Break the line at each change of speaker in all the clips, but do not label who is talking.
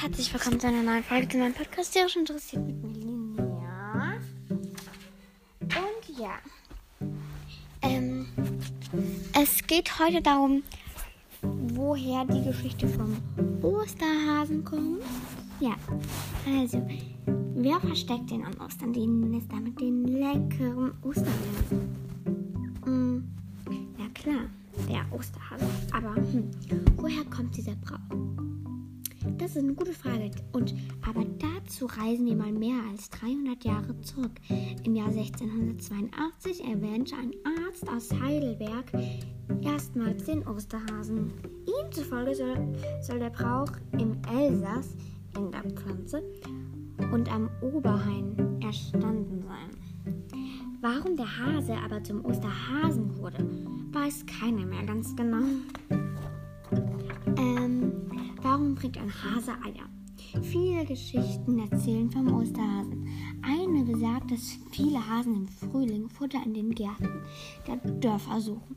herzlich willkommen zu einer neuen Folge zu meinem Podcast, der schon interessiert mit Melina. Und ja, ähm, es geht heute darum, woher die Geschichte vom Osterhasen kommt. Ja, also, wer versteckt den an Ostern? Die Nester mit den leckeren Osterhasen. Mm, ja klar, der Osterhase. Aber hm, woher kommt dieser Brauch? Das ist eine gute Frage. Und aber dazu reisen wir mal mehr als 300 Jahre zurück. Im Jahr 1682 erwähnte ein Arzt aus Heidelberg erstmals den Osterhasen. Ihm zufolge soll, soll der Brauch im Elsass in der Pflanze und am Oberhain erstanden sein. Warum der Hase aber zum Osterhasen wurde, weiß keiner mehr ganz genau. Warum bringt ein Hase Eier? Viele Geschichten erzählen vom Osterhasen. Eine besagt, dass viele Hasen im Frühling Futter in den Gärten der Dörfer suchen.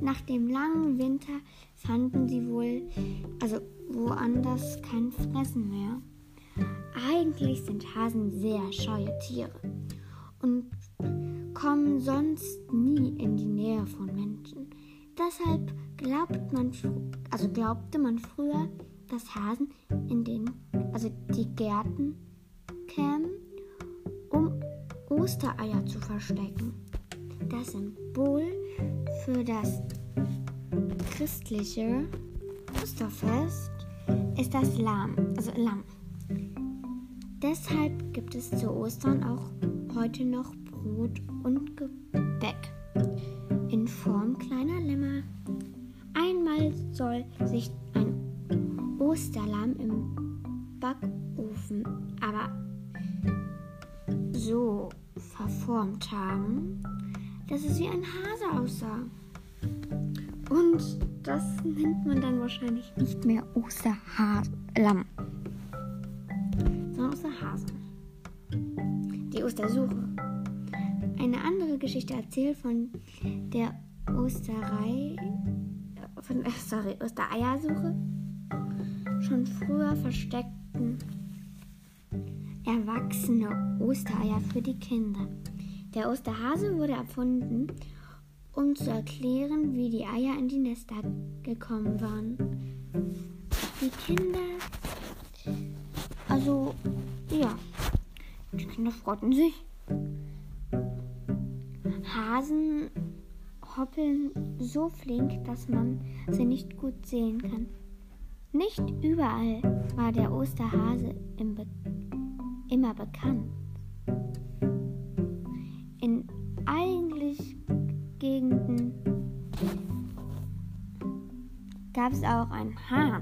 Nach dem langen Winter fanden sie wohl, also woanders kein Fressen mehr. Eigentlich sind Hasen sehr scheue Tiere und kommen sonst nie in die Nähe von Menschen. Deshalb glaubt man, also glaubte man früher, dass Hasen in den, also die Gärten kämen, um Ostereier zu verstecken. Das Symbol für das christliche Osterfest ist das Lamm, also Lamm. Deshalb gibt es zu Ostern auch heute noch Brot und Gebäck in Form kleiner Lämmer. Einmal soll sich Osterlamm im Backofen aber so verformt haben, dass es wie ein Hase aussah. Und das nennt man dann wahrscheinlich nicht mehr Osterlamm, sondern Osterhasen. Die Ostersuche. Eine andere Geschichte erzählt von der Osterei, von, sorry, Ostereiersuche Schon früher versteckten erwachsene Ostereier für die Kinder. Der Osterhase wurde erfunden, um zu erklären, wie die Eier in die Nester gekommen waren. Die Kinder, also ja, die Kinder freuten sich. Hasen hoppeln so flink, dass man sie nicht gut sehen kann. Nicht überall war der Osterhase Be immer bekannt. In eigentlich Gegenden gab es auch einen Hahn,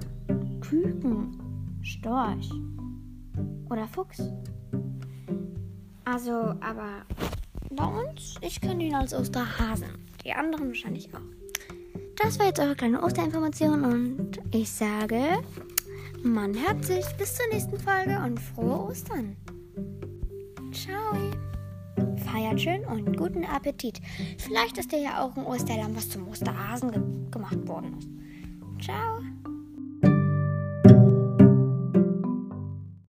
Küken, Storch oder Fuchs. Also, aber bei uns, ich kenne ihn als Osterhasen. Die anderen wahrscheinlich auch. Das war jetzt eure kleine Osterinformation und ich sage, man hört sich bis zur nächsten Folge und frohe Ostern. Ciao. Feiert schön und guten Appetit. Vielleicht ist dir ja auch ein Osterlamm, was zum Osterhasen ge gemacht worden ist. Ciao.